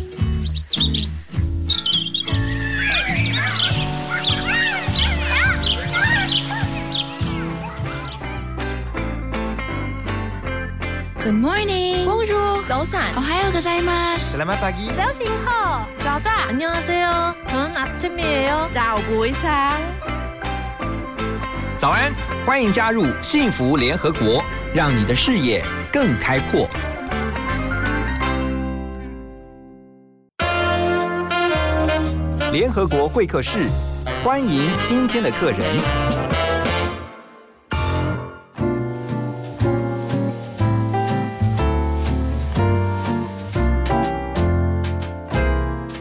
Good morning. Bonjour. 早安。 오하요 고자이마스. Selamat pagi.早醒好.早安. 안녕하세요. 저는 아침이에요. 早不上.早安，欢迎加入幸福联合国，让你的视野更开阔。 联合国会客室，欢迎今天的客人。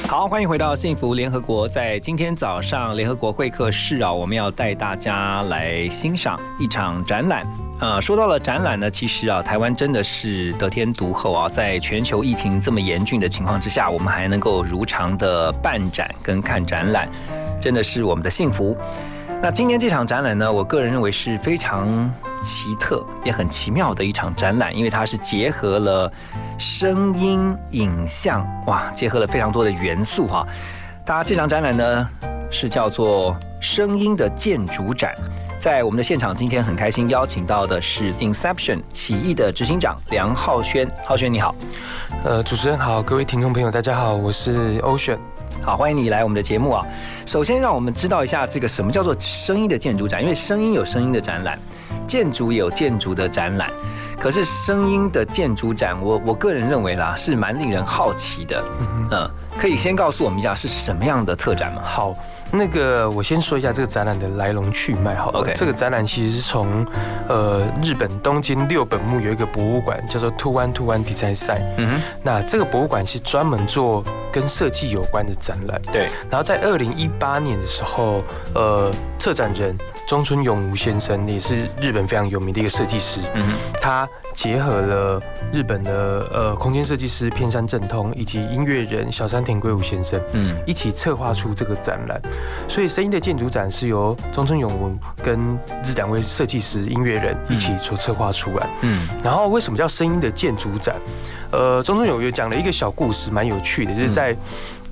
好，欢迎回到幸福联合国。在今天早上联合国会客室啊，我们要带大家来欣赏一场展览。呃，说到了展览呢，其实啊，台湾真的是得天独厚啊，在全球疫情这么严峻的情况之下，我们还能够如常的办展跟看展览，真的是我们的幸福。那今天这场展览呢，我个人认为是非常奇特也很奇妙的一场展览，因为它是结合了声音、影像，哇，结合了非常多的元素哈。它这场展览呢是叫做“声音的建筑展”。在我们的现场，今天很开心邀请到的是 Inception 起义的执行长梁浩轩。浩轩你好，呃，主持人好，各位听众朋友，大家好，我是 Ocean。好，欢迎你来我们的节目啊。首先，让我们知道一下这个什么叫做声音的建筑展，因为声音有声音的展览，建筑也有建筑的展览。可是声音的建筑展，我我个人认为啦，是蛮令人好奇的。嗯，可以先告诉我们一下是什么样的特展吗？好，那个我先说一下这个展览的来龙去脉好了。这个展览其实是从呃日本东京六本木有一个博物馆叫做 Two One Two One Design Site，嗯哼，那这个博物馆是专门做跟设计有关的展览。对，然后在二零一八年的时候，呃，策展人中村永吾先生也是日本非常有名的一个设计师，嗯，他结合了日本的呃空间设计师片山正通以及音乐人小山田圭吾先生嗯一起策划出这个展览，所以声音的建筑展是由中村永吾跟这两位设计师、音乐人一起所策划出来。嗯然后为什么叫声音的建筑展？呃，中村永吾讲了一个小故事，蛮有趣的，就是在。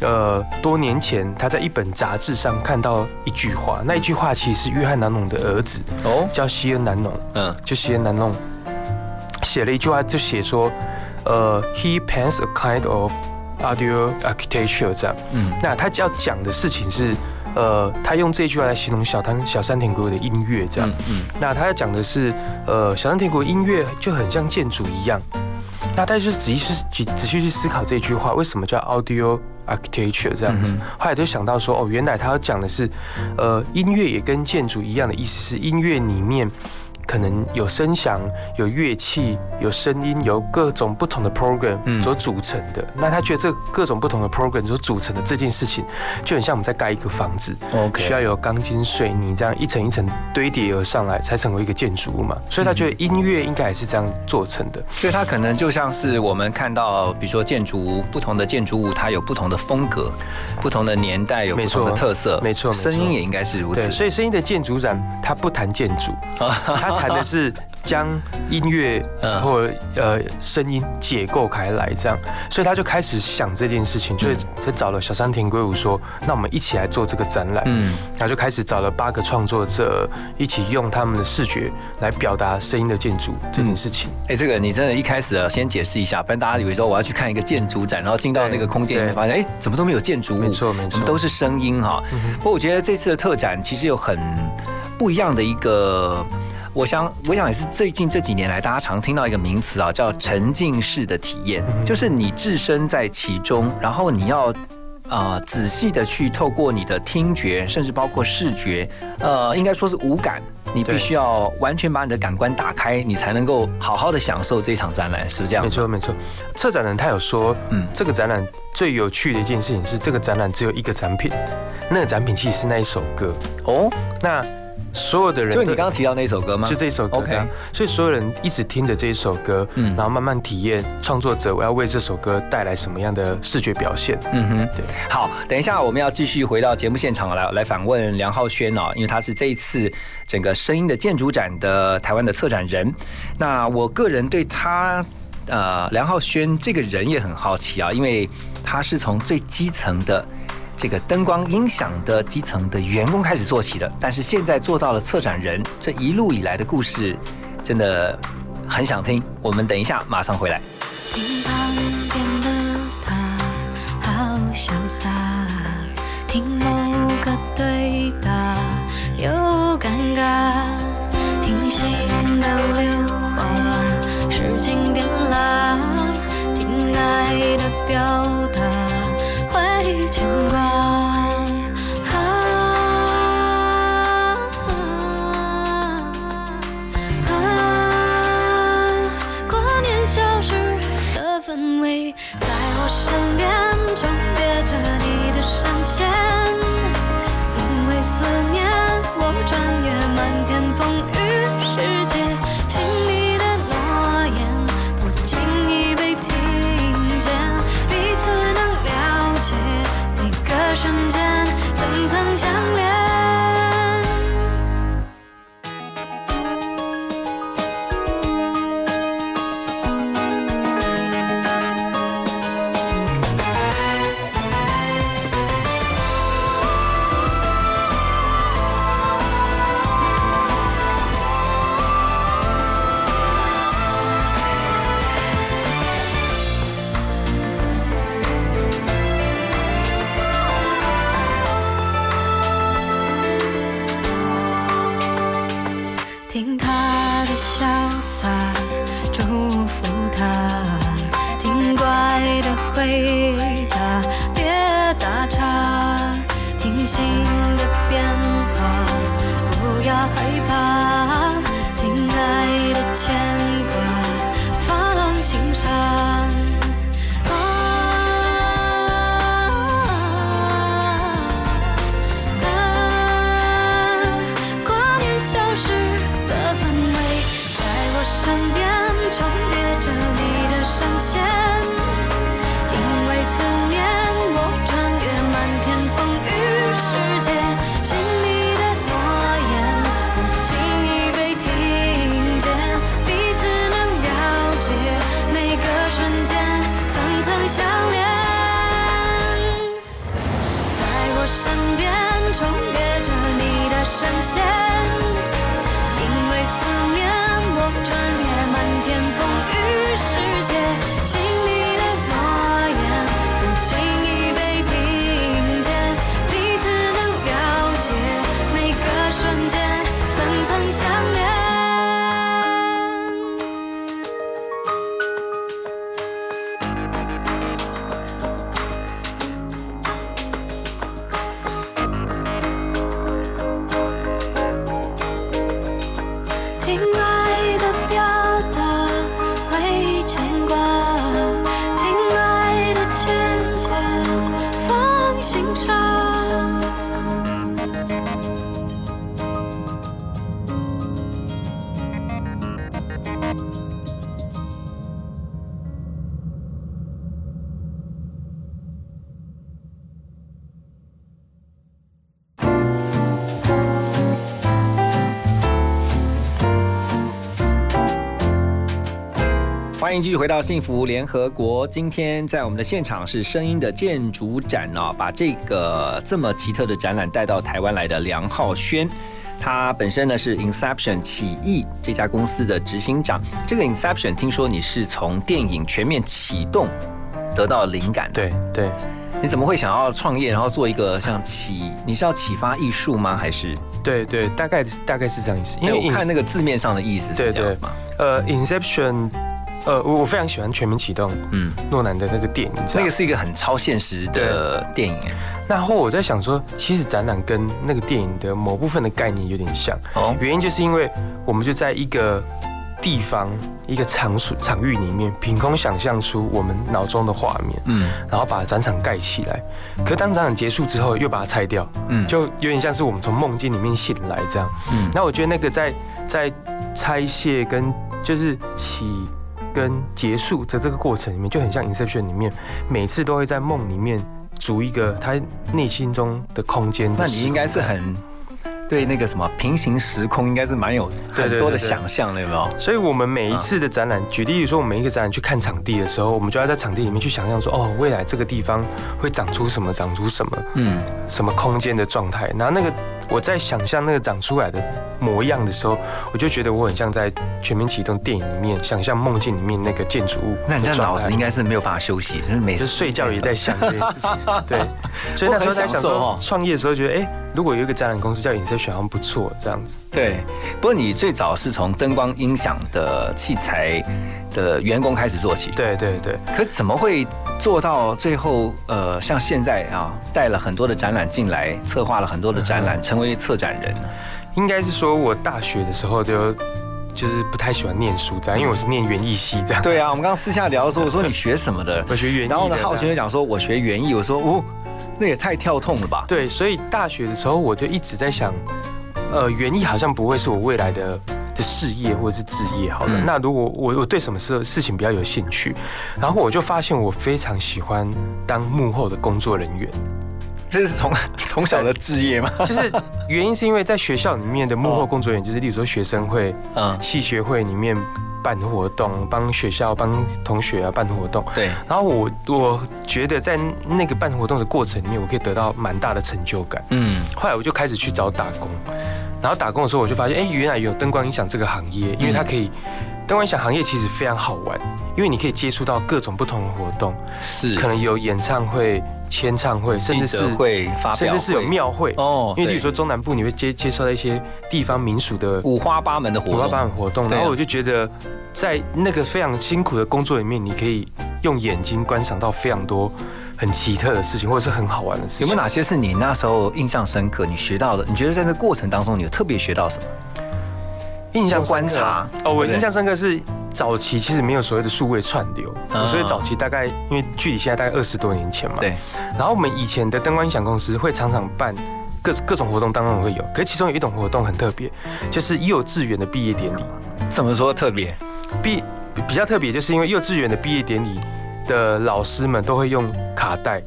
呃，多年前他在一本杂志上看到一句话，那一句话其实是约翰南农的儿子，哦，叫西恩南农，嗯就西恩南农写了一句话，就写说，呃，he paints a kind of audio architecture 这样。嗯那他要讲的事情是，呃，他用这句话来形容小汤小山田圭吾的音乐这样。嗯嗯那他要讲的是，呃，小山田圭吾音乐就很像建筑一样。那大家就是仔细去仔细去思考这句话，为什么叫 audio architecture 这样子？嗯后来就想到说，哦，原来他要讲的是，呃，音乐也跟建筑一样的意思是，音乐里面可能有声响、有乐器、有声音、有各种不同的 program 嗯所组成的。那他觉得这各种不同的 program 所组成的这件事情，就很像我们在盖一个房子。，OK，需要有钢筋水泥这样一层一层堆叠而上来，才成为一个建筑物嘛。所以他觉得音乐应该也是这样做成的。所以它可能就像是我们看到，比如说建筑物，不同的建筑物它有不同的风格，不同的年代有不同的特色，没错没错声音也应该是如此对，。所以声音的建筑展，它不谈建筑，它谈的是将音乐嗯或呃声音解构开来，这样。所以他就开始想这件事情，所以才找了小山田圭吾说，那我们一起来做这个展览。嗯，然后就开始找了八个创作者，一起用他们的视觉来表达声音的建筑这件事情。哎，这个你真的一开始啊，先解释一下，不然大家以为说我要去看一个建筑展，然后进到那个空间，里面发现哎，怎么都没有建筑物，没错没错都是声音哈。嗯不过我觉得这次的特展其实有很不一样的一个。我想，我想也是最近这几年来，大家常听到一个名词啊，叫沉浸式的体验，嗯就是你置身在其中，然后你要啊、仔细的去透过你的听觉，甚至包括视觉，呃，应该说是五感，你必须要完全把你的感官打开，你才能够好好的享受这场展览，是不是这样？没？错没错，策展人他有说，嗯嗯，这个展览最有趣的一件事情是，这个展览只有一个展品，那个展品其实是那一首歌。哦，那所有的人就你刚刚提到那首歌吗？就这一首歌 OK 所以所有人一直听着这一首歌，嗯然后慢慢体验创作者我要为这首歌带来什么样的视觉表现。嗯哼，对。好，等一下我们要继续回到节目现场来来访问梁浩轩哦，因为他是这一次整个声音的建筑展的台湾的策展人。那我个人对他呃，梁浩轩这个人也很好奇啊，因为他是从最基层的这个灯光音响的基层的员工开始做起的，但是现在做到了策展人，这一路以来的故事真的很想听。我们等一下马上回来。迎继续回到幸福联合国。今天在我们的现场是声音的建筑展哦，把这个这么奇特的展览带到台湾来的梁浩轩。他本身呢是 Inception 起义这家公司的执行长。这个 Inception 听说你是从电影全面启动得到灵感的，对对你怎么会想要创业，然后做一个像启？你是要启发艺术吗？还是？对对，大概大概是这样意思。因为我看那个字面上的意思是这样嘛。呃，Inception，呃，我我非常喜欢《全民启动》嗯，诺兰的那个电影，那个是一个很超现实的电影。然后我在想说，其实展览跟那个电影的某部分的概念有点像，哦，原因就是因为我们就在一个地方、一个场所场域里面，凭空想象出我们脑中的画面，嗯。然后把展场盖起来。可当展览结束之后，又把它拆掉，嗯，就有点像是我们从梦境里面醒来这样。嗯。那我觉得那个在在拆卸跟就是起跟结束的这个过程里面，就很像 Inception 里面，每次都会在梦里面逐一个他内心中的空间。那你应该是很对那个什么平行时空应该是蛮有很多的想象的，有没有？所以我们每一次的展览，举例说，我们每一个展览去看场地的时候，我们就要在场地里面去想象说，哦，未来这个地方会长出什么，长出什么，嗯，什么空间的状态。然后那个我在想象那个长出来的模样的时候，我就觉得我很像在全面启动电影里面想象梦境里面那个建筑物。那你这样脑子应该是没有办法休息，就是每次就睡觉也在想这件事情。对，所以那时候在想说创业的时候觉得，哎，如果有一个展览公司叫 Inception，好像不错，这样子。对。不过你最早是从灯光音响的器材的员工开始做起，。对对对。可怎么会做到最后？呃，像现在啊，带了很多的展览进来，策划了很多的展览，成为策展人呢？应该是说我大学的时候就就是不太喜欢念书这样，因为我是念园艺系这样。对啊，我们刚刚私下聊的时候，我说你学什么的？我学园艺。然后呢，浩轩就讲说，我学园艺。我说，哦，那也太跳痛了吧？对，所以大学的时候我就一直在想，呃，园艺好像不会是我未来的的事业或者是职业。好了，嗯那如果我我对什么事事情比较有兴趣，然后我就发现我非常喜欢当幕后的工作人员。这是从 从小的志业吗？就是原因是因为在学校里面的幕后工作人员，就是例如说学生会、嗯，系学会里面办活动，帮学校、帮同学啊办活动。对，然后我我觉得在那个办活动的过程里面，我可以得到蛮大的成就感。嗯，后来我就开始去找打工，然后打工的时候我就发现，哎，原来有灯光音响这个行业，因为它可以。灯光音响行业其实非常好玩，因为你可以接触到各种不同的活动，是可能有演唱会、签唱会，甚至是会发表，甚至是有庙会哦因为比如说中南部你会接接受到一些地方民俗的五花八门的活五花，八门活动，然后我就觉得在那个非常辛苦的工作里面，你可以用眼睛观赏到非常多很奇特的事情，或者是很好玩的事情。有没有哪些是你那时候印象深刻？你学到的？你觉得在这过程当中，你有特别学到什么？印象观察哦？我印象深刻是早期其实没有所谓的数位串流，嗯所以早期大概因为距离现在大概二十多年前嘛，对，然后我们以前的灯光音响公司会常常办各各种活动，当然会有，可是其中有一种活动很特别，就是幼稚园的毕业典礼。怎么说特别？毕比较特别，就是因为幼稚园的毕业典礼的老师们都会用卡带，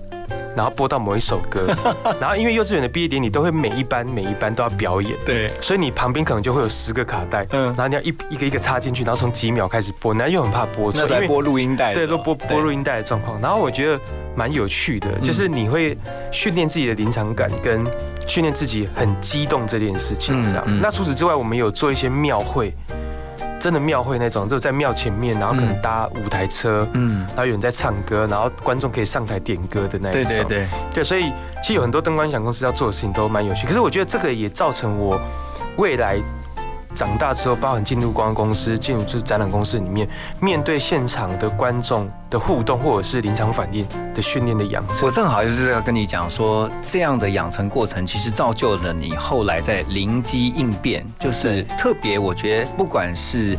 然后播到某一首歌，然后因为幼稚园的毕业典礼都会每一班每一班都要表演，对，所以你旁边可能就会有十个卡带，嗯然后你要一一个一个插进去，然后从几秒开始播，然后又很怕播错，因为那时候还播录音带的，对，都播对播录音带的状况。然后我觉得蛮有趣的，就是你会训练自己的临场感，跟训练自己很激动这件事情。这样。那除此之外，我们有做一些庙会，真的庙会那种，就在庙前面，然后可能搭舞台车。嗯，然后有人在唱歌，然后观众可以上台点歌的那一种。对对对，对，所以其实有很多灯光音响公司要做的事情都蛮有趣。可是我觉得这个也造成我未来长大之后，包含进入光公司、进入这展览公司里面，面对现场的观众的互动，或者是临场反应的训练的养成。我正好就是要跟你讲说，这样的养成过程其实造就了你后来在灵机应变，就是特别我觉得不管是。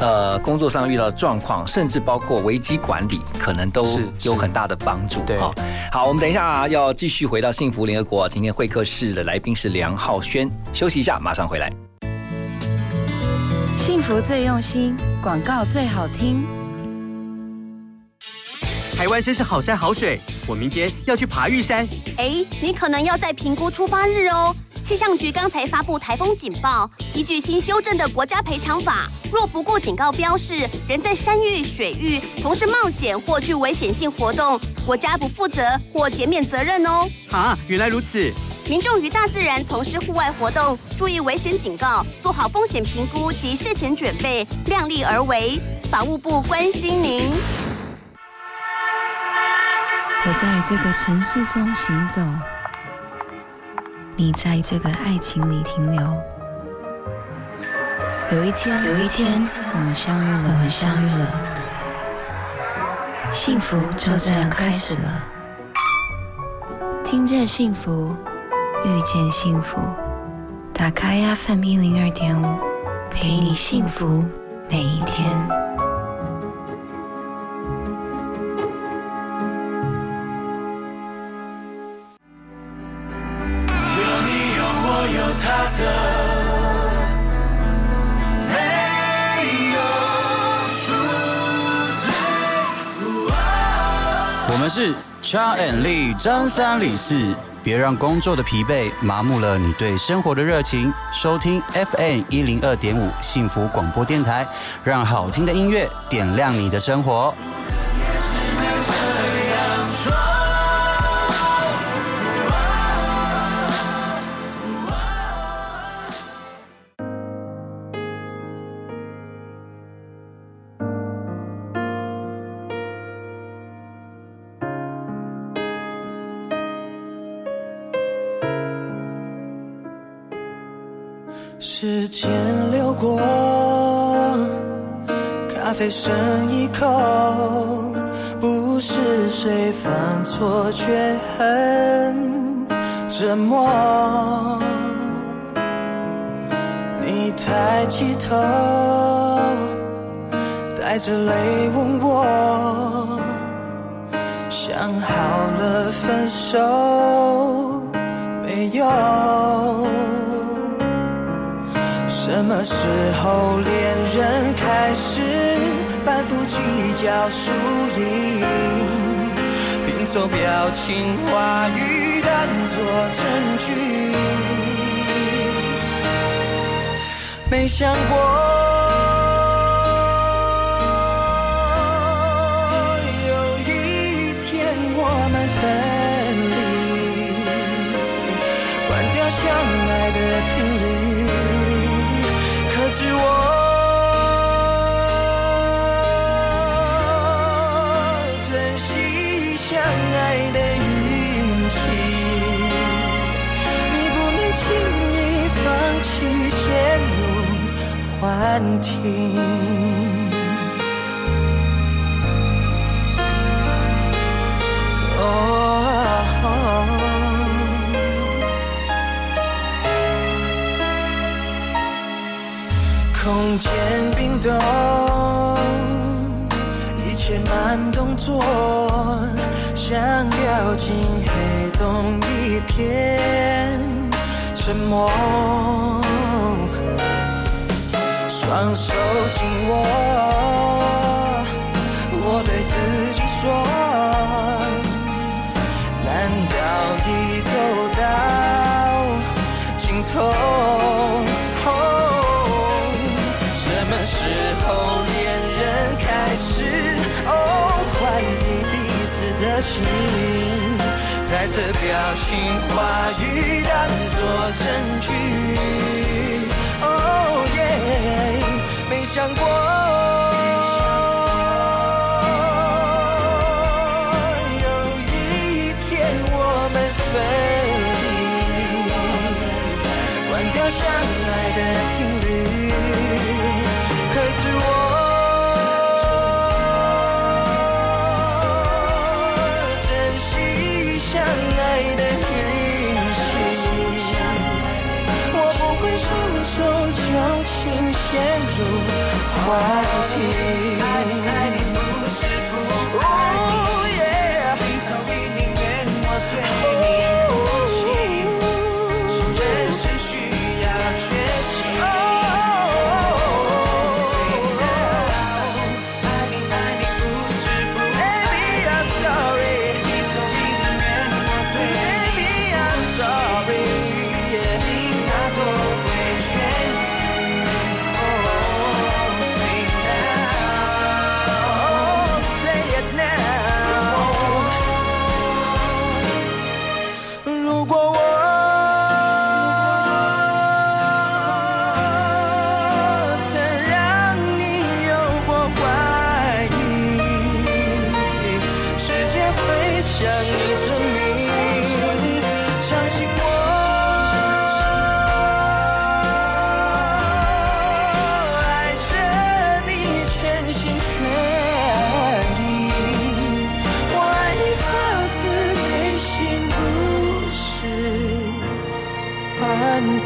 呃，工作上遇到的状况，甚至包括危机管理，可能都有很大的帮助。对好，好，我们等一下要继续回到幸福联合国。今天会客室的来宾是梁浩轩，休息一下，马上回来。幸福最用心，广告最好听。台湾真是好山好水，我明天要去爬玉山。哎，你可能要再评估出发日哦。气象局刚才发布台风警报，依据新修正的国家赔偿法，若不顾警告标示，人在山域、水域从事冒险或具危险性活动，国家不负责或减免责任哦。啊，原来如此。民众于大自然从事户外活动，注意危险警告，做好风险评估及事前准备，量力而为。法务部关心您。我在这个城市中行走，你在这个爱情里停留。有一天，有一天，我们相遇了，我们相遇了，幸福就这样开始了。听见幸福，遇见幸福，打开 FM 一零二点五，陪你幸福每一天。我们是 Cha and Lee 张三李四别让工作的疲惫麻木了你对生活的热情。收听 FM 一零二点五幸福广播电台，让好听的音乐点亮你的生活。好了分手没有？什么时候恋人开始反复计较输赢，拼凑表情话语当作证据？没想过入幻听。空间冰冻，一切慢动作，像掉进黑洞，一片沉默。双手紧握，我对自己说，难道已走到尽头？什么时候恋人开始哦怀疑彼此的心，再次表情话语当作证据？哦耶，想过。幻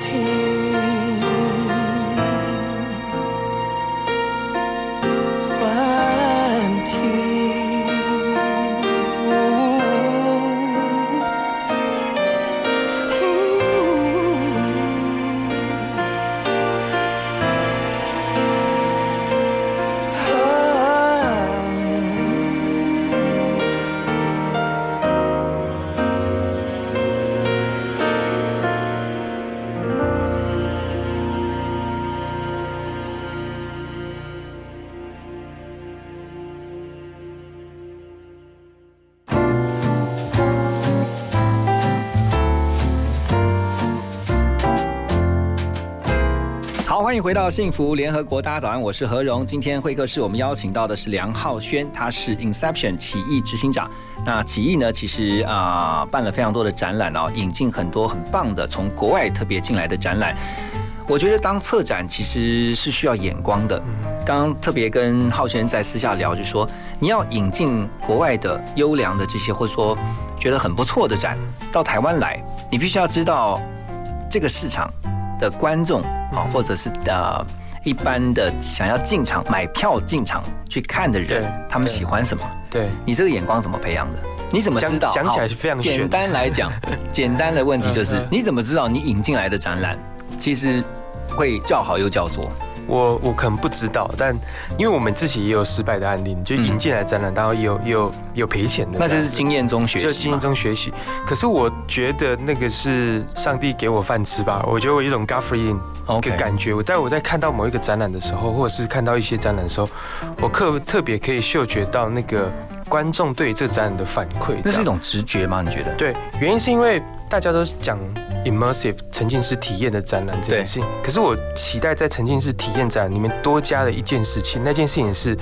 幻欢迎回到幸福联合国，大家早安，我是何荣。今天会客室我们邀请到的是梁浩轩，他是 Inception 起义执行长。那起义呢，其实啊、办了非常多的展览哦，引进很多很棒的从国外特别进来的展览。我觉得当策展其实是需要眼光的。刚刚特别跟浩轩在私下聊，就说你要引进国外的优良的这些，或者说觉得很不错的展到台湾来，你必须要知道这个市场的观众啊，或者是呃一般的想要进场买票进场去看的人，他们喜欢什么？对，你这个眼光怎么培养的？你怎么知道？讲讲起来好是非常简单来讲，简单的问题就是你怎么知道你引进来的展览其实会叫好又叫座？我我可能不知道，但因为我们自己也有失败的案例，就引进来展览，当然也有也有有赔钱的，那就是经验中学习。就经验中学习。可是我觉得那个是上帝给我饭吃吧，我觉得我有一种 God feeling 的感觉。我在我在看到某一个展览的时候，或者是看到一些展览的时候，我特特别可以嗅觉到那个观众对这展览的反馈。那是一种直觉吗？你觉得？对，原因是因为大家都讲 immersive 沉浸式体验的展览这件事。情，可是我期待在沉浸式体验展里面多加了一件事情，那件事情是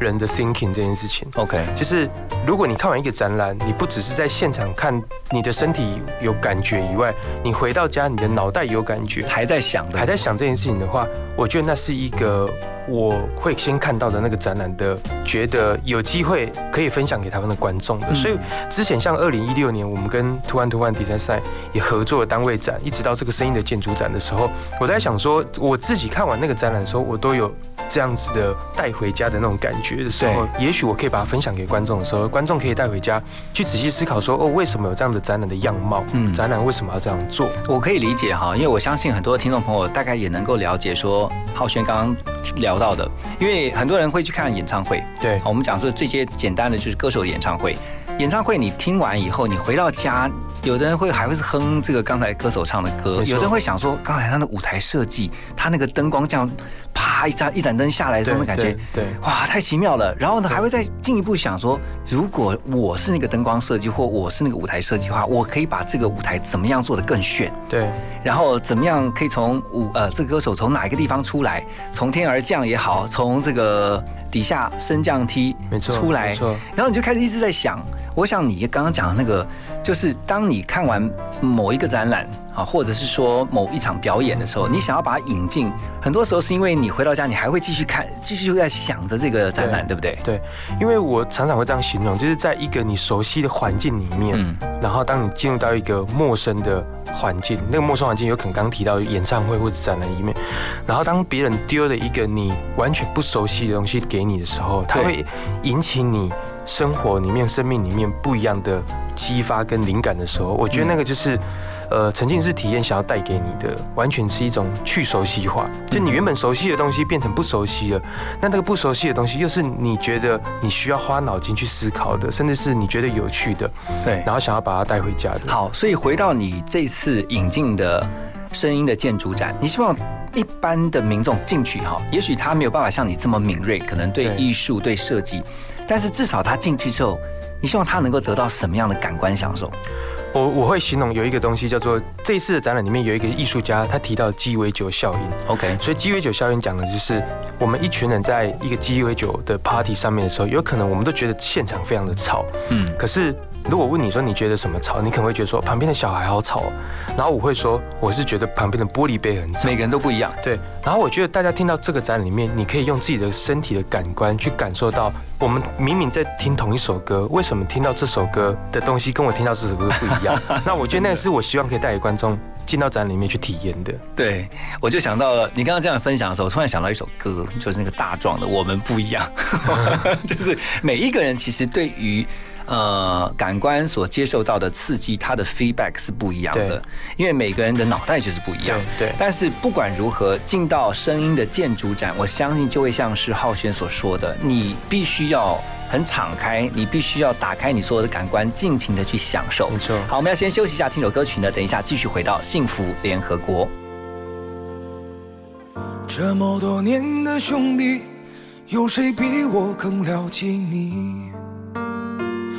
人的 thinking 这件事情。OK，就是如果你看完一个展览，你不只是在现场看，你的身体有感觉以外，你回到家，你的脑袋有感觉，还在想的，还在想这件事情的话，我觉得那是一个我会先看到的那个展览的，觉得有机会可以分享给台湾的观众的。嗯。所以之前像二零一六年，我们跟图案图案比赛赛也合作了单位展，一直到这个声音的建筑展的时候，我在想说，我自己看完那个展览的时候，我都有这样子的带回家的那种感觉的时候，也许我可以把它分享给观众的时候，观众可以带回家去仔细思考说，哦，为什么有这样的展览的样貌？嗯展览为什么要这样做？我可以理解哈，因为我相信很多听众朋友大概也能够了解说浩轩刚刚聊到的，因为很多人会去看演唱会，对我们讲说最接简单的就是歌手的演唱会。演唱会你听完以后，你回到家，有的人会还会是哼这个刚才歌手唱的歌，有的人会想说刚才他的舞台设计，他那个灯光这样啪一盏一盏灯下来的时候，那感觉对对哇太奇妙了。然后呢，还会再进一步想说，如果我是那个灯光设计或我是那个舞台设计的话，我可以把这个舞台怎么样做得更炫？对。然后怎么样可以从舞呃这个歌手从哪一个地方出来，从天而降也好，从这个底下升降梯没错出来然后你就开始一直在想，我想你刚刚讲的那个，就是当你看完某一个展览啊，或者是说某一场表演的时候，你想要把它引进，很多时候是因为你回到家，你还会继续看，继续在想着这个展览，对不对？对，因为我常常会这样形容，就是在一个你熟悉的环境里面，嗯然后当你进入到一个陌生的环境，那个陌生环境有可能刚刚提到演唱会或者展览里面，然后当别人丢了一个你完全不熟悉的东西给你的时候，它会引起你生活里面、生命里面不一样的激发跟灵感的时候，我觉得那个就是。呃，沉浸式体验想要带给你的，完全是一种去熟悉化，就你原本熟悉的东西变成不熟悉了，那那个不熟悉的东西，又是你觉得你需要花脑筋去思考的，甚至是你觉得有趣的，对然后想要把它带回家的。好，所以回到你这次引进的声音的建筑展，你希望一般的民众进去哈，也许他没有办法像你这么敏锐，可能对对艺术、对设计，但是至少他进去之后，你希望他能够得到什么样的感官享受？我我会形容有一个东西叫做这一次的展览里面有一个艺术家，他提到鸡尾酒效应。OK，所以鸡尾酒效应讲的就是我们一群人在一个鸡尾酒的 party 上面的时候，有可能我们都觉得现场非常的吵，嗯，可是如果问你说你觉得什么吵，你可能会觉得说旁边的小孩好吵哦，然后我会说我是觉得旁边的玻璃杯很吵每。个人都不一样。对，然后我觉得大家听到这个展里面，你可以用自己的身体的感官去感受到，我们明明在听同一首歌，为什么听到这首歌的东西跟我听到这首歌不一样？那我觉得那个是我希望可以带给观众进到展里面去体验的。对，我就想到了你刚刚这样分享的时候，我突然想到一首歌，就是那个大壮的《我们不一样》，就是每一个人其实对于。呃，感官所接受到的刺激，它的 feedback 是不一样的，因为每个人的脑袋就是不一样。对对但是不管如何，进到声音的建筑展，我相信就会像是浩轩所说的，你必须要很敞开，你必须要打开你所有的感官，尽情的去享受。没错好，我们要先休息一下，听首歌曲呢，等一下继续回到幸福联合国。这么多年的兄弟，有谁比我更了解你？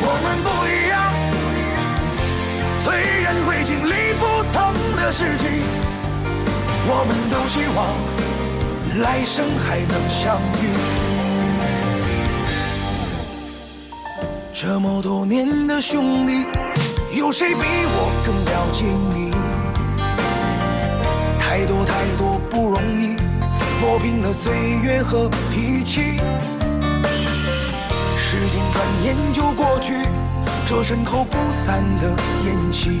我们不一样。虽然会经历不同的事情，我们都希望来生还能相遇。这么多年的兄弟，有谁比我更了解你？太多太多不容易。磨平了岁月和脾气，时间转眼就过去，这身后不散的宴席，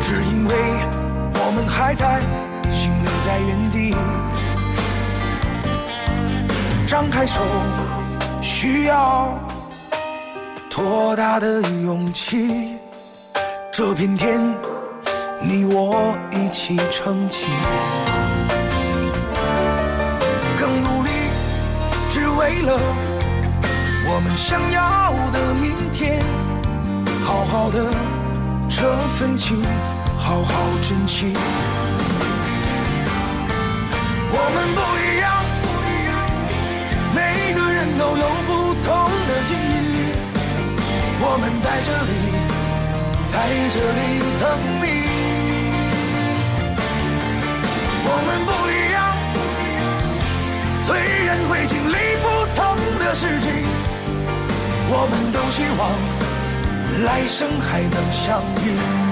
只因为我们还在，心留在原地。张开手，需要多大的勇气？这片天，你我一起撑起。更努力，只为了我们想要的明天，好好的这份情，好好珍惜。我们不一样，不一样每个人都有不同的境遇。我们在这里，在这里等你。我们不一样，虽然会经历不同。的事情，我们都希望来生还能相遇。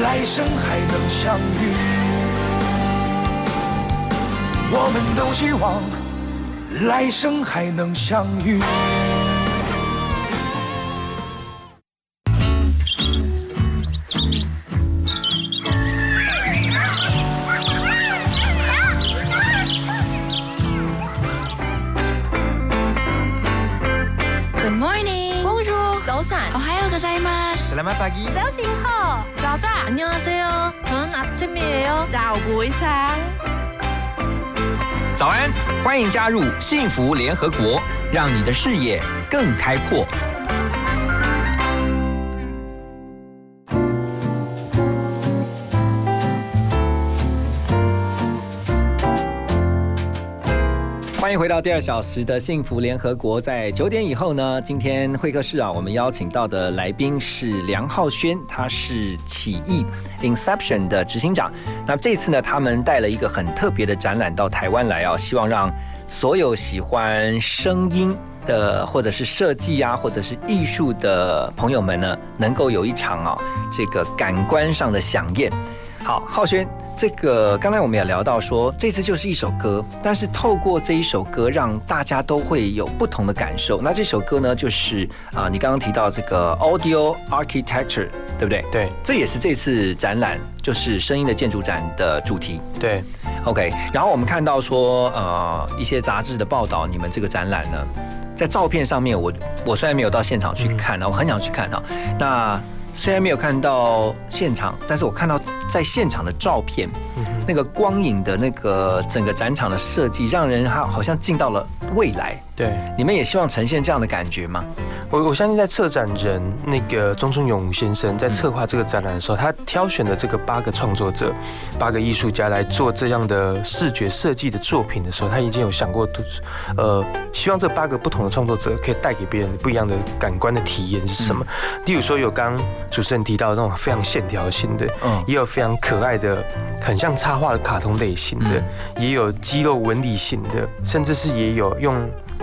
来生还能相遇，我们都希望来生还能相遇。欢迎加入幸福联合国，让你的视野更开阔。回到第二小时的幸福联合国。在九点以后呢，今天会客室啊，我们邀请到的来宾是梁浩轩，他是起义 Inception 的执行长。那这次呢，他们带了一个很特别的展览到台湾来啊，希望让所有喜欢声音的，或者是设计啊，或者是艺术的朋友们呢，能够有一场啊，这个感官上的响宴。好，浩轩。这个刚才我们也聊到说，这次就是一首歌，但是透过这一首歌，让大家都会有不同的感受。那这首歌呢，就是啊，你刚刚提到这个 Audio Architecture，对不对？对，这也是这次展览，就是声音的建筑展的主题。对，OK。然后我们看到说，呃，一些杂志的报道，你们这个展览呢，在照片上面，我我虽然没有到现场去看啊，我很想去看啊。那虽然没有看到现场，但是我看到在现场的照片，那个光影的那个整个展场的设计，让人好好像进到了未来。对，你们也希望呈现这样的感觉吗？我我相信在策展人那个钟春勇先生在策划这个展览的时候，他挑选的这个八个创作者、八个艺术家来做这样的视觉设计的作品的时候，他已经有想过，呃，希望这八个不同的创作者可以带给别人不一样的感官的体验是什么？例如说有刚主持人提到的那种非常线条性的，嗯，也有非常可爱的、很像插画的卡通类型的，也有肌肉纹理型的，甚至是也有用。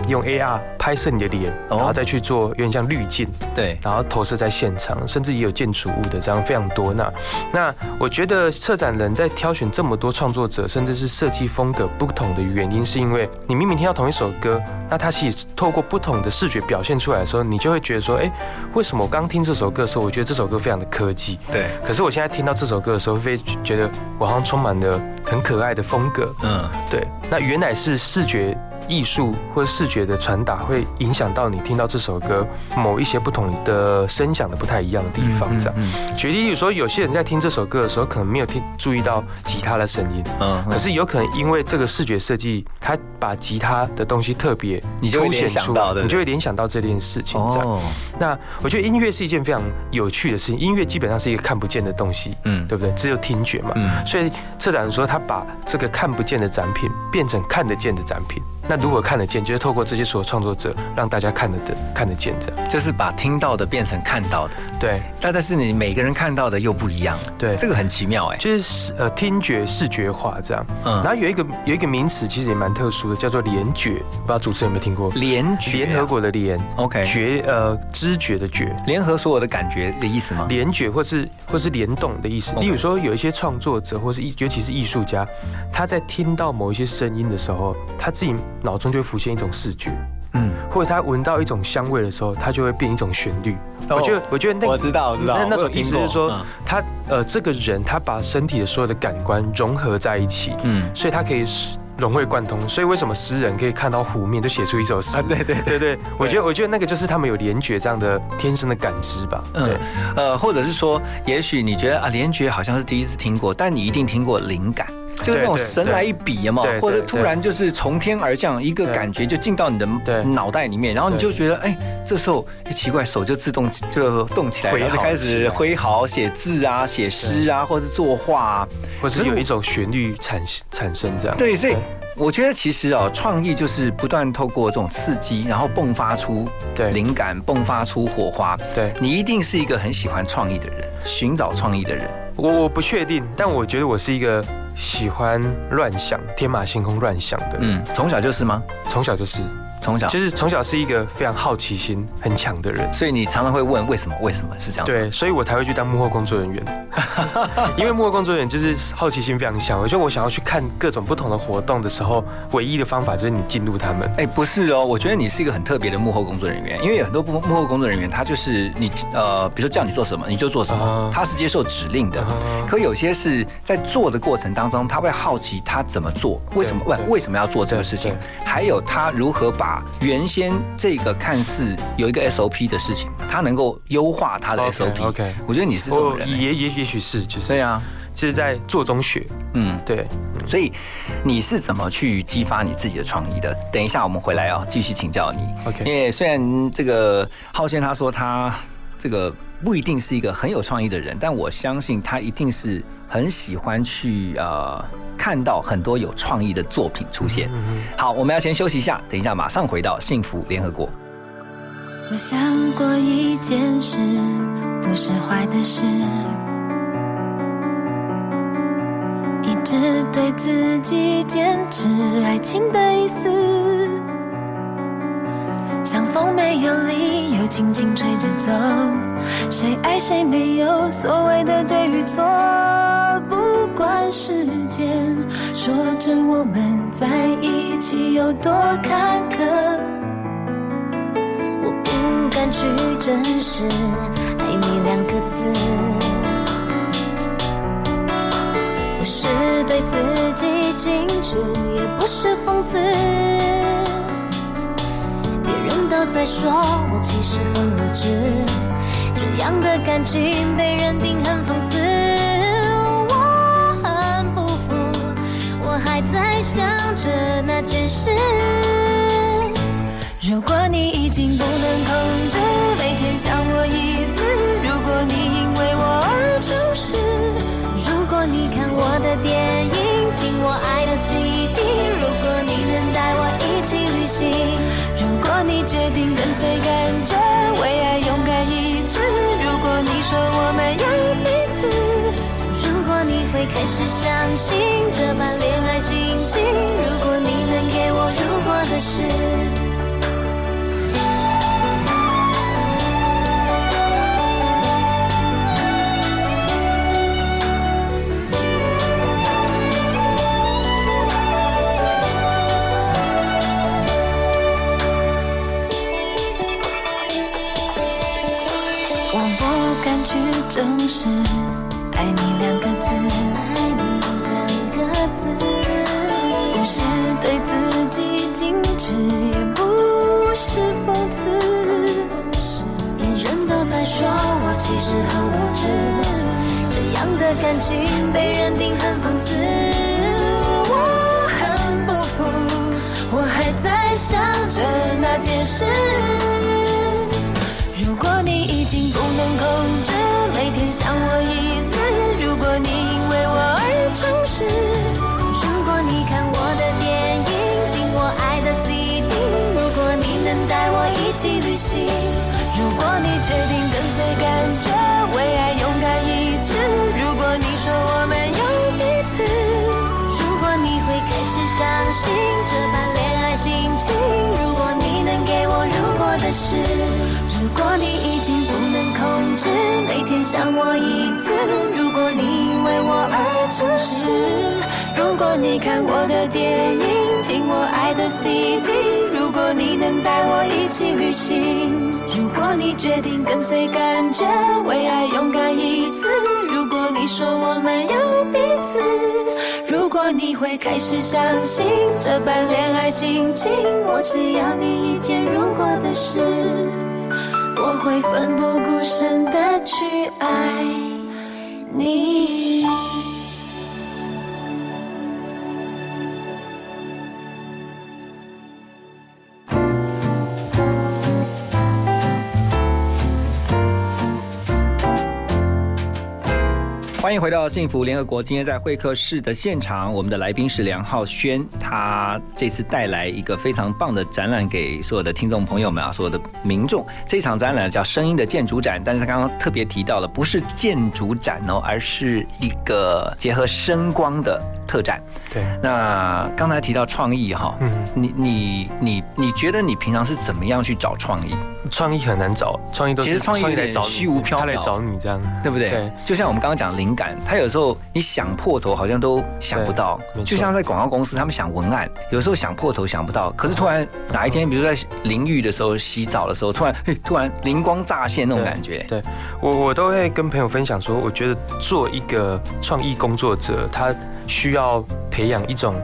用 AR 拍摄你的脸，然后再去做有点像滤镜，对，然后投射在现场，甚至也有建筑物的，这样非常多。那那我觉得策展人在挑选这么多创作者，甚至是设计风格不同的原因，是因为你明明听到同一首歌，那它其实透过不同的视觉表现出来的时候，你就会觉得说，哎，为什么我刚听这首歌的时候，我觉得这首歌非常的科技，对，可是我现在听到这首歌的时候，会觉得我好像充满了很可爱的风格，嗯，对，那原来是视觉。艺术或视觉的传达会影响到你听到这首歌某一些不同的声响的不太一样的地方，这样。举例，有时候有些人在听这首歌的时候，可能没有听注意到吉他的声音，嗯，可是有可能因为这个视觉设计，它把吉他的东西特别你就会联想到的，你就会联想到这件事情。这样。那我觉得音乐是一件非常有趣的事情，音乐基本上是一个看不见的东西，嗯，对不对？只有听觉嘛，嗯。所以策展人说，他把这个看不见的展品变成看得见的展品。那如果看得见，就是透过这些所有创作者，让大家看得的看得见，这样就是把听到的变成看到的。对，但但是你每个人看到的又不一样。对，这个很奇妙哎，就是呃听觉视觉化这样。嗯，然后有一个有一个名词，其实也蛮特殊的，叫做联觉。不知道主持人有没有听过？联觉，联合国的联，OK，觉呃知觉的觉，联合所有的感觉的意思吗？联觉或是或是联动的意思。例如说，有一些创作者或是艺，尤其是艺术家，他在听到某一些声音的时候，他自己脑中就会浮现一。一种视觉，嗯，或者他闻到一种香味的时候，他就会变一种旋律。我觉得，我觉得那我知道，我知道，那种意思是说，他呃，这个人他把身体的所有的感官融合在一起，嗯，所以他可以融会贯通。所以为什么诗人可以看到湖面就写出一首诗？对对对对，我觉得，我觉得那个就是他们有联觉这样的天生的感知吧。嗯，呃，或者是说，也许你觉得啊，联觉好像是第一次听过，但你一定听过灵感。就是那种神来一笔嘛，或者突然就是从天而降一个感觉就进到你的脑袋里面，然后你就觉得哎，这时候哎奇怪，手就自动就动起来，然后就开始挥毫写字啊、写诗啊，或者是作画，啊，或者是有一种旋律产产生这样。对，所以我觉得其实啊，创意就是不断透过这种刺激，然后迸发出灵感，迸发出火花。对。你一定是一个很喜欢创意的人，寻找创意的人。我我不确定，但我觉得我是一个。喜欢乱想、天马行空乱想的，嗯，从小就是吗？从小就是。从小就是从小是一个非常好奇心很强的人，所以你常常会问为什么？为什么是这样？对，所以我才会去当幕后工作人员。因为幕后工作人员就是好奇心非常强，我觉得我想要去看各种不同的活动的时候，唯一的方法就是你进入他们。哎，不是哦，我觉得你是一个很特别的幕后工作人员，因为有很多幕幕后工作人员，他就是你呃，比如说叫你做什么你就做什么，他是接受指令的。可有些是在做的过程当中，他会好奇他怎么做，为什么为为什么要做这个事情，还有他如何把。原先这个看似有一个 SOP 的事情，他能够优化他的 SOP。OK，我觉得你是这种人，也也也许是，就是对啊，就是在做中学。嗯，对。所以你是怎么去激发你自己的创意的？等一下我们回来啊，继续请教你。OK，因为虽然这个浩轩他说他这个不一定是一个很有创意的人，但我相信他一定是很喜欢去呃。看到很多有创意的作品出现。好，我们要先休息一下，等一下马上回到幸福联合国。我想过一件事，不是坏的事，一直对自己坚持爱情的意思，像风没有理由轻轻吹着走，谁爱谁没有所谓的对与错。不管时间说着我们在一起有多坎坷，我不敢去证实爱你两个字，不是对自己矜持，也不是讽刺。我在说我其实很无知，这样的感情被认定很讽刺，我很不服，我还在想着那件事。如果你已经不能控制，每天想我一次，如果你因为我而诚实，如果你看我的电影，听我爱的 CD，如果你能带我一起旅行，你决定跟随感觉，为爱勇敢一次，如果你说我们有彼此，如果你会开始相信这般恋爱心情，如果你能给我如果的事。总是“爱你”两个字，爱你两个字，不是对自己矜持，也不是讽刺。别人都在说我其实很无知，这样的感情被认定很讽刺，我很不服，我还在想着那件事。如果你已经不能控制，每天想我一次，如果你因为我而诚实，如果你看我的电影，听我爱的 CD，如果你能带我一起旅行，如果你决定跟随感觉，为爱勇敢一次，如果你说我们有彼此，如果你会开始相信这般恋爱心情，如果你能给我如果的事。想我一次；如果你为我而诚实；如果你看我的电影，听我爱的 CD；如果你能带我一起旅行；如果你决定跟随感觉，为爱勇敢一次；如果你说我们有彼此；如果你会开始相信这般恋爱心情，我只要你一件如果的事。我会奋不顾身的去爱你。欢迎回到幸福联合国。今天在会客室的现场，我们的来宾是梁浩轩，他这次带来一个非常棒的展览给所有的听众朋友们啊，所有的民众。这场展览叫“声音的建筑展”，但是他刚刚特别提到了，不是建筑展哦，而是一个结合声光的特展。对，那刚才提到创意哈，嗯，你你你你觉得你平常是怎么样去找创意？创意很难找，创意都是其实创意有找你虚无缥缈。他来找你这样，对不对？对。就像我们刚刚讲灵感，他有时候你想破头好像都想不到就像在广告公司，他们想文案，有时候想破头想不到，可是突然哪一天，比如说在淋浴的时候、洗澡的时候，突然嘿，突然灵光乍现那种感觉。对。我，我都会跟朋友分享说，我觉得做一个创意工作者，他需要培养一种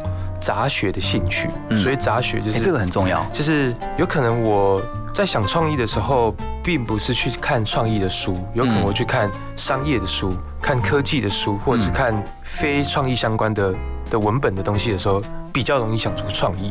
杂学的兴趣。嗯所以杂学就哎，是这个很重要。就是有可能我在想创意的时候，并不是去看创意的书，有可能我去看商业的书、看科技的书，或者是看非创意相关的的文本的东西的时候，比较容易想出创意。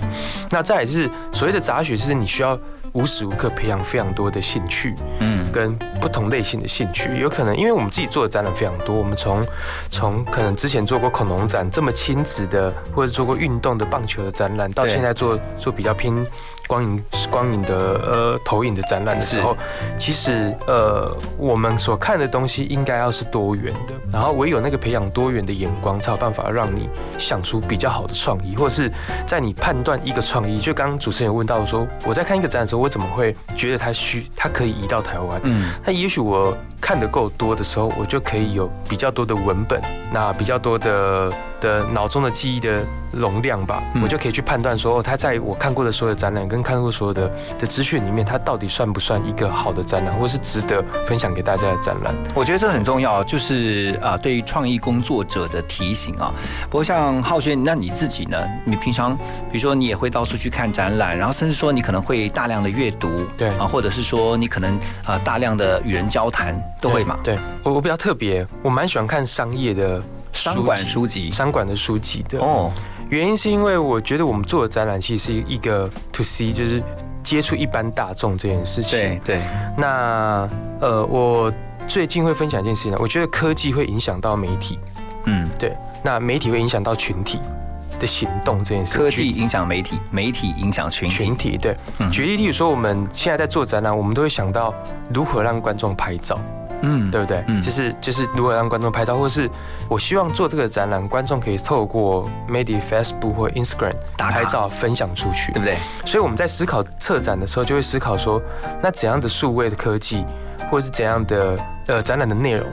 那再就是所谓的杂学，就是你需要无时无刻培养非常多的兴趣，嗯，跟不同类型的兴趣，有可能因为我们自己做的展览非常多，我们从从可能之前做过恐龙展这么亲子的，或者做过运动的棒球的展览，到现在做做比较偏光影光影的呃投影的展览的时候，其实呃我们所看的东西应该要是多元的，然后唯有那个培养多元的眼光，才有办法让你想出比较好的创意，或者是在你判断一个创意，就刚刚主持人有问到说，我在看一个展览的时候，我怎么会觉得它需它可以移到台湾？嗯，那也许我看的够多的时候，我就可以有比较多的文本，那比较多的的脑中的记忆的容量吧，嗯我就可以去判断说，哦，它在我看过的所有展览跟看过所有的的资讯里面，它到底算不算一个好的展览，或是值得分享给大家的展览。我觉得这很重要，就是啊、对于创意工作者的提醒啊。不过像浩轩，那你自己呢？你平常比如说你也会到处去看展览，然后甚至说你可能会大量的阅读，对啊，或者是说你可能啊、大量的与人交谈，都会嘛？对我我比较特别，我蛮喜欢看商业的商管籍书籍。商管的书籍的。哦，原因是因为我觉得我们做的展览其实是一个 to C，就是接触一般大众这件事情。对对，那呃，我最近会分享一件事情呢，我觉得科技会影响到媒体，嗯，对，那媒体会影响到群体的行动这件事。科技影响媒体，媒体影响群体，群体对，嗯。举例，例如说我们现在在做展览，我们都会想到如何让观众拍照，嗯对不对？嗯就是就是如何让观众拍照，或是我希望做这个展览，观众可以透过 maybe Facebook 或 Instagram 打拍照分享出去对，不对？所以我们在思考策展的时候，就会思考说，那怎样的数位的科技，或者是怎样的呃展览的内容，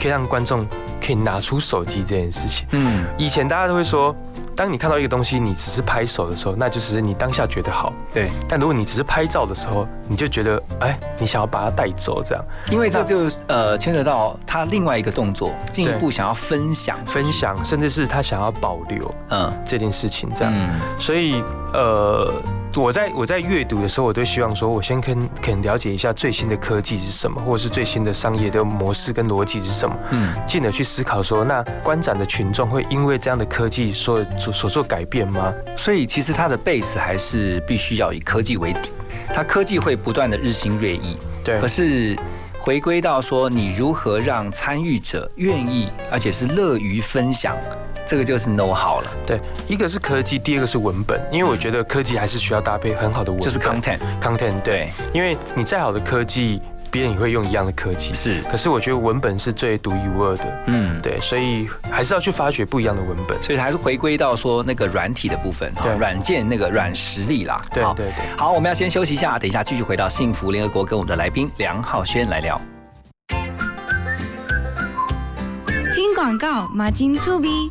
可以让观众可以拿出手机这件事情。嗯，以前大家都会说，当你看到一个东西，你只是拍手的时候，那就是你当下觉得好；对，但如果你只是拍照的时候，你就觉得，哎，你想要把它带走，这样。因为这就呃牵扯到他另外一个动作，进一步想要分享分，享，甚至是他想要保留嗯。这件事情，这样。嗯。所以呃，我在我在阅读的时候，我都希望说，我先肯肯了解一下最新的科技是什么，或者是最新的商业的模式跟逻辑是什么，嗯，进而去思考说，那观展的群众会因为这样的科技所所所做改变吗？所以其实它的 base 还是必须要以科技为底，它科技会不断的日新月异，对。可是回归到说，你如何让参与者愿意，而且是乐于分享，这个就是 know how 了，对，一个是科技，第二个是文本，因为我觉得科技还是需要搭配很好的文本，就是 content，content 对，对，因为你再好的科技，别人也会用一样的科技，是，可是我觉得文本是最独一无二的，嗯。对，所以还是要去发掘不一样的文本。所以还是回归到说那个软体的部分，哈对软件那个软实力啦。好对对对。好，我们要先休息一下，等一下继续回到幸福联合国，跟我们的来宾梁浩轩来聊。听广告，马金醋逼。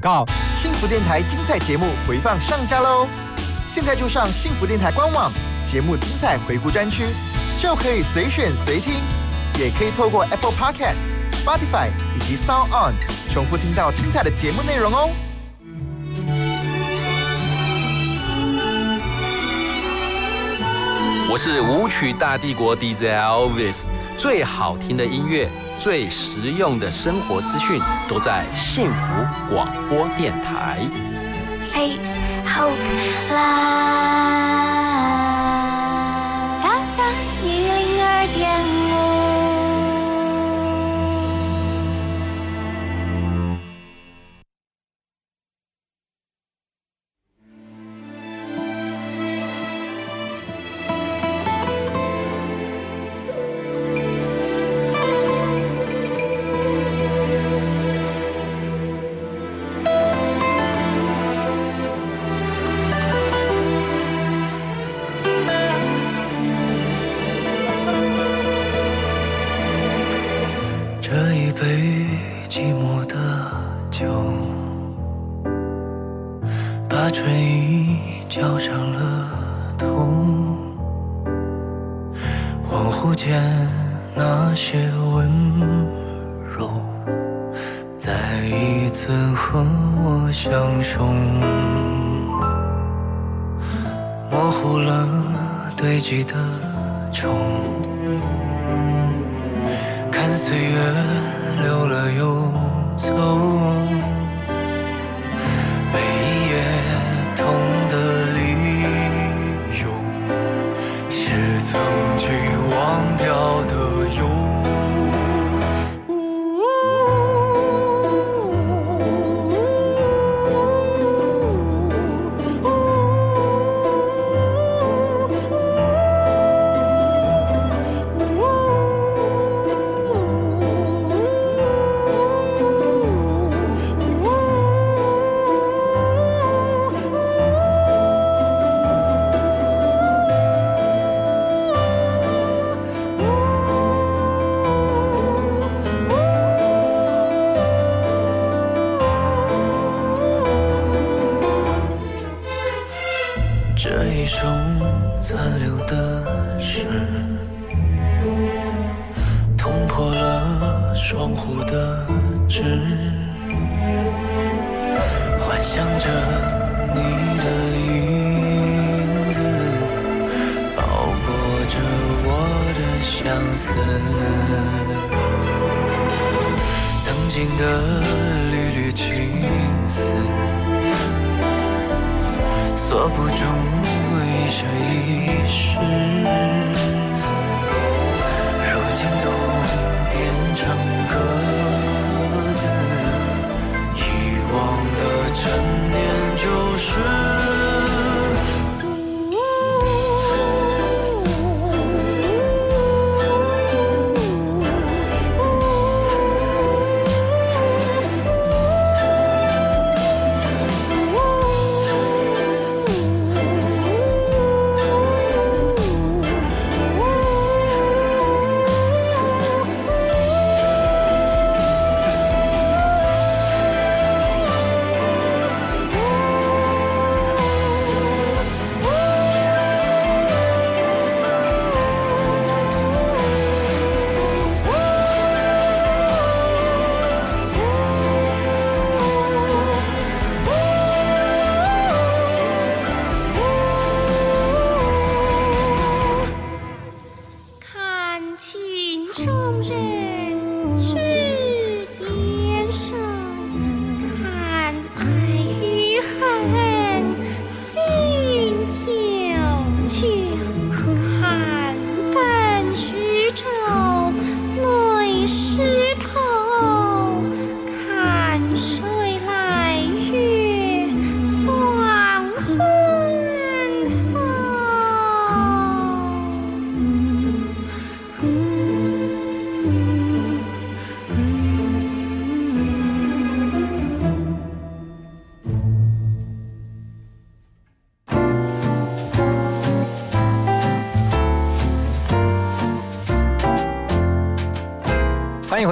告。幸福电台精彩节目回放上架喽！现在就上幸福电台官网节目精彩回顾专区，就可以随选随听，也可以透过 Apple Podcast、Spotify 以及 Sound On 重复听到精彩的节目内容哦。我是舞曲大帝国 DJ Elvis，最好听的音乐，最实用的生活资讯，都在幸福广播电台。Face hope 堆积的愁。看岁月溜了又走，窗户的纸，幻想着你的影子，包裹着我的相思。曾经的缕缕情丝，锁不住一生一世。如今都变成各自，遗忘的陈年旧事。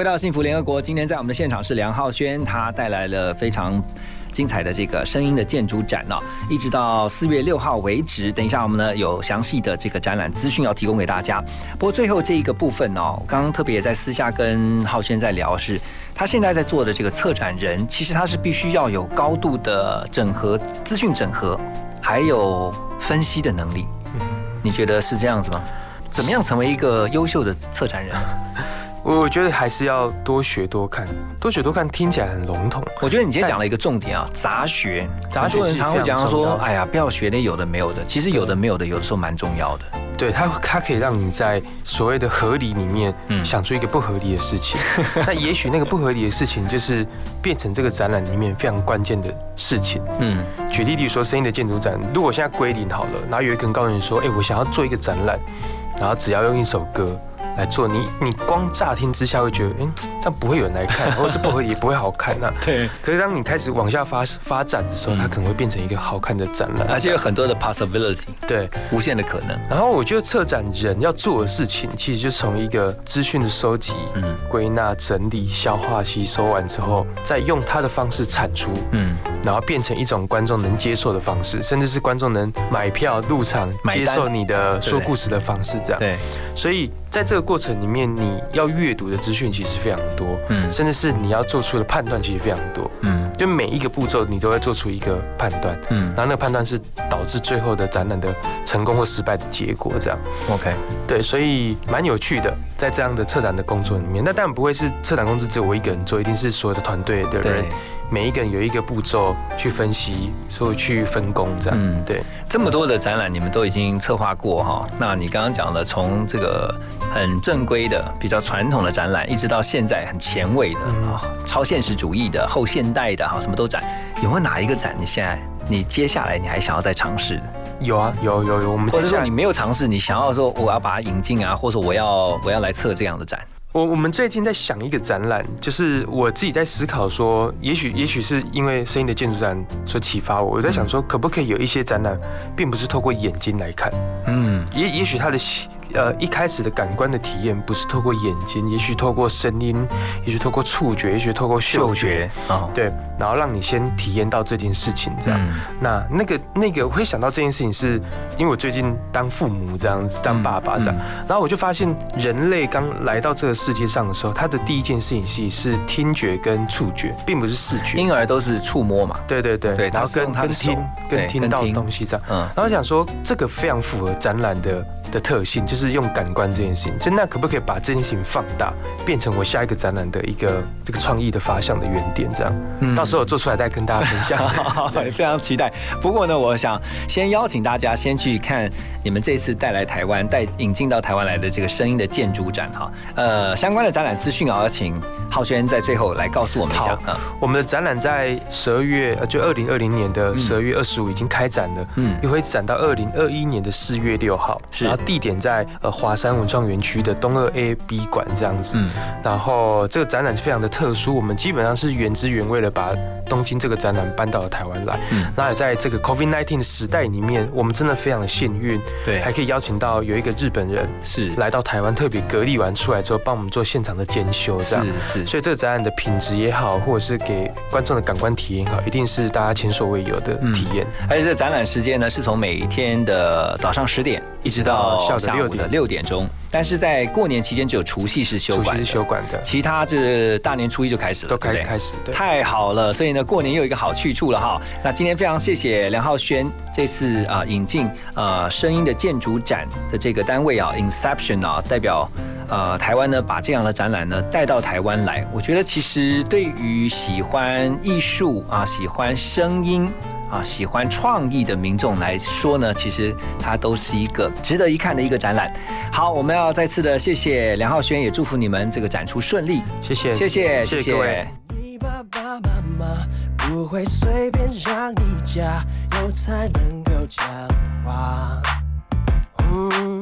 回到幸福联合国。今天在我们的现场是梁浩轩，他带来了非常精彩的这个声音的建筑展哦，一直到四月六号为止。等一下我们呢有详细的这个展览资讯要提供给大家。不过最后这一个部分哦，刚刚特别也在私下跟浩轩在聊是。他现在在做的这个策展人，其实他是必须要有高度的整合、资讯整合，还有分析的能力。你觉得是这样子吗？怎么样成为一个优秀的策展人？我觉得还是要多学多看，多学多看听起来很笼统。我觉得你今天讲了一个重点啊，杂学。杂学很多人常会讲说，哎呀，不要学那有的没有的。其实有的没有的，有的时候蛮重要的。对它，它可以让你在所谓的合理里面想出一个不合理的事情。那也许那个不合理的事情，就是变成这个展览里面非常关键的事情。嗯，举例，例如说声音的建筑展，如果现在归零好了，然后有一个人告诉你说，哎，我想要做一个展览，然后只要用一首歌。来做你，你光乍听之下会觉得，哎、这样不会有人来看，或者是不会，也不会好看呐、对。可是当你开始往下发发展的时候，它可能会变成一个好看的展览，而且有很多的 possibility，对，无限的可能。然后我觉得策展人要做的事情，其实就是从一个资讯的收集、嗯。归纳、整理、消化、吸收完之后，再用他的方式产出，嗯，然后变成一种观众能接受的方式，甚至是观众能买票入场接受你的说故事的方式，这样。对，所以在这个过程里面，你要阅读的资讯其实非常多，嗯。甚至是你要做出的判断其实非常多，嗯。就每一个步骤你都会做出一个判断，嗯。然后那个判断是导致最后的展览的成功或失败的结果，这样。，OK，对，所以蛮有趣的，在这样的策展的工作里面，那当然不会是策展工作只有我一个人做，一定是所有的团队的人对，每一个人有一个步骤去分析，所以去分工这样。嗯对，这么多的展览你们都已经策划过哈，那你刚刚讲的从这个很正规的、比较传统的展览，一直到现在很前卫的啊、超现实主义的、后现代的哈，什么都展，有没有哪一个展你现在你接下来你还想要再尝试的？有啊，有有有，我们或者说你没有尝试，你想要说我要把它引进啊，或者说我要我要来测这样的展？我我们最近在想一个展览，就是我自己在思考说，也许也许是因为声音的建筑展所启发我，我在想说，可不可以有一些展览，并不是透过眼睛来看，嗯，也也许它的细呃一开始的感官的体验不是透过眼睛，也许透过声音，也许透过触觉，也许透过嗅觉，哦，对，然后让你先体验到这件事情，这样。嗯那那个那个会想到这件事情是，因为我最近当父母这样子，当爸爸这样，然后我就发现人类刚来到这个世界上的时候，他的第一件事情是是听觉跟触觉，并不是视觉。婴儿都是触摸嘛，对对对，对，然后跟跟听跟听到的东西这样。嗯，然后我想说，这个非常符合展览的的特性，就是用感官这件事情。就那可不可以把这件事情放大，变成我下一个展览的一个这个创意的发想的原点？这样，嗯到时候做出来再跟大家分享。对，非常期待。不过呢，我想先邀请大家先去看你们这次带来台湾、带引进到台湾来的这个声音的建筑展哈。呃，相关的展览资讯啊，要请浩轩在最后来告诉我们一下。嗯我们的展览在十二月，呃就二零二零年的十二月二十五已经开展了，嗯嗯，也会展到二零二一年的四月六号，是然后地点在呃华山文创园区的东二 A B 馆这样子，嗯。然后这个展览非常的特殊，我们基本上是原汁原味的把东京这个展览搬到了台湾来，嗯。那也在这个 COVID-19 的时代里面，我们真的非常的幸运，对。还可以邀请到有一个日本人是。来到台湾，特别隔离完出来之后，帮我们做现场的监修，这样。是是。所以这个展览的品质也好，或者是给观众的感官体验也好，一定是大家前所未有的体验。而且这展览时间呢，是从每天的早上十点一直到下午的下午的六点钟。但是在过年期间只有除夕是休馆的，除夕是休馆的其他这大年初一就开始了，都开开始对太好了。所以呢，过年又有一个好去处了哈。那今天非常谢谢梁浩轩这次啊、引进呃声音的建筑展的这个单位啊，Inception 啊，代表。呃，台湾呢，把这样的展览呢带到台湾来，我觉得其实对于喜欢艺术啊、喜欢声音啊、喜欢创意的民众来说呢，其实它都是一个值得一看的一个展览。好，我们要再次的谢谢梁浩轩，也祝福你们这个展出顺利。谢谢，谢谢，谢谢各位。你爸爸妈妈不会随便让你加油才能够讲话。嗯，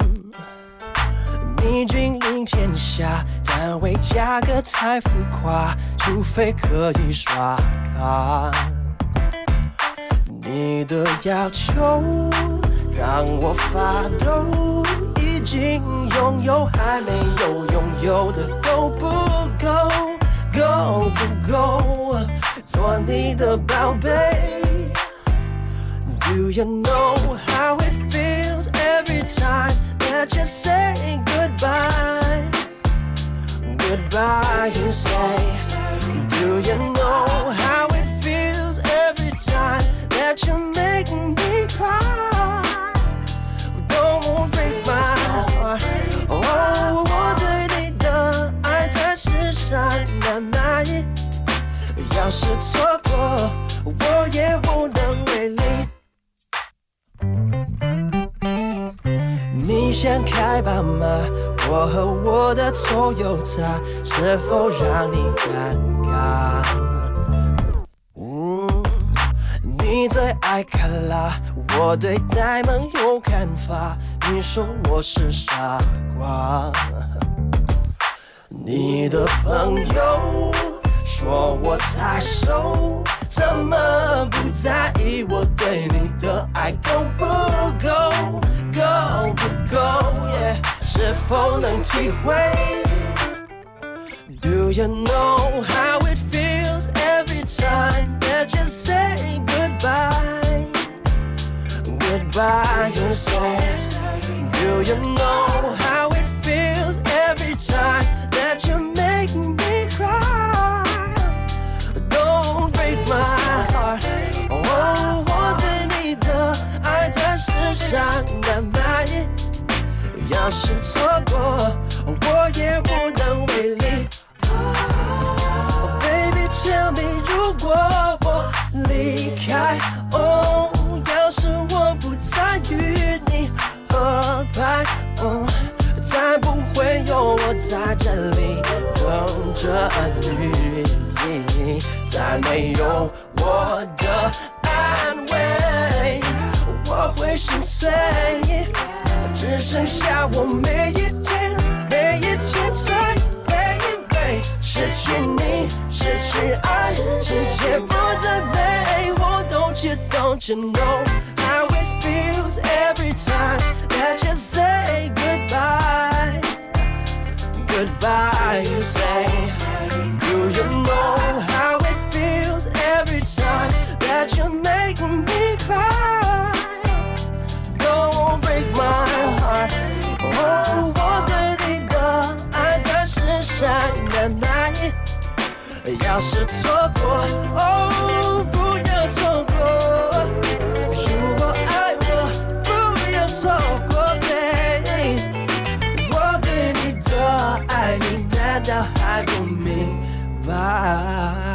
你君临天下，但为价格太浮夸，除非可以刷卡。你的要求让我发抖，已经拥有还没有拥有的够不够？够不够做你的宝贝？Do you know how it feels every time that you say goodbye? Goodbye, you say. Do you know how that you make me cry? Don't break my heart. Oh, 我对你的爱才是山的那一，要是错过，我也无能为力。你想开吧吗？我和我的 Toyota 是否让你尴尬？你最爱卡拉我对呆萌有看法你说我是傻瓜你的朋友说我太瘦怎么不在意我对你的爱够不够够不够是否能体会 do you know how it feels every time that you by your side. Do you know how? 再没有我的安慰，我会心碎，只剩下我每一天，每一天才每一杯失去你，失去爱，世界不再美。我 Don't you don't you know how it feels every time that you say goodbye? goodbye. You say, Do you know that you make me cry? Don't break my heart. Oh，我对你的爱暂时闪的难以。要是错过，哦，不要错过。如果爱我，不要错过，baby。我对你的爱，你难道还不明白？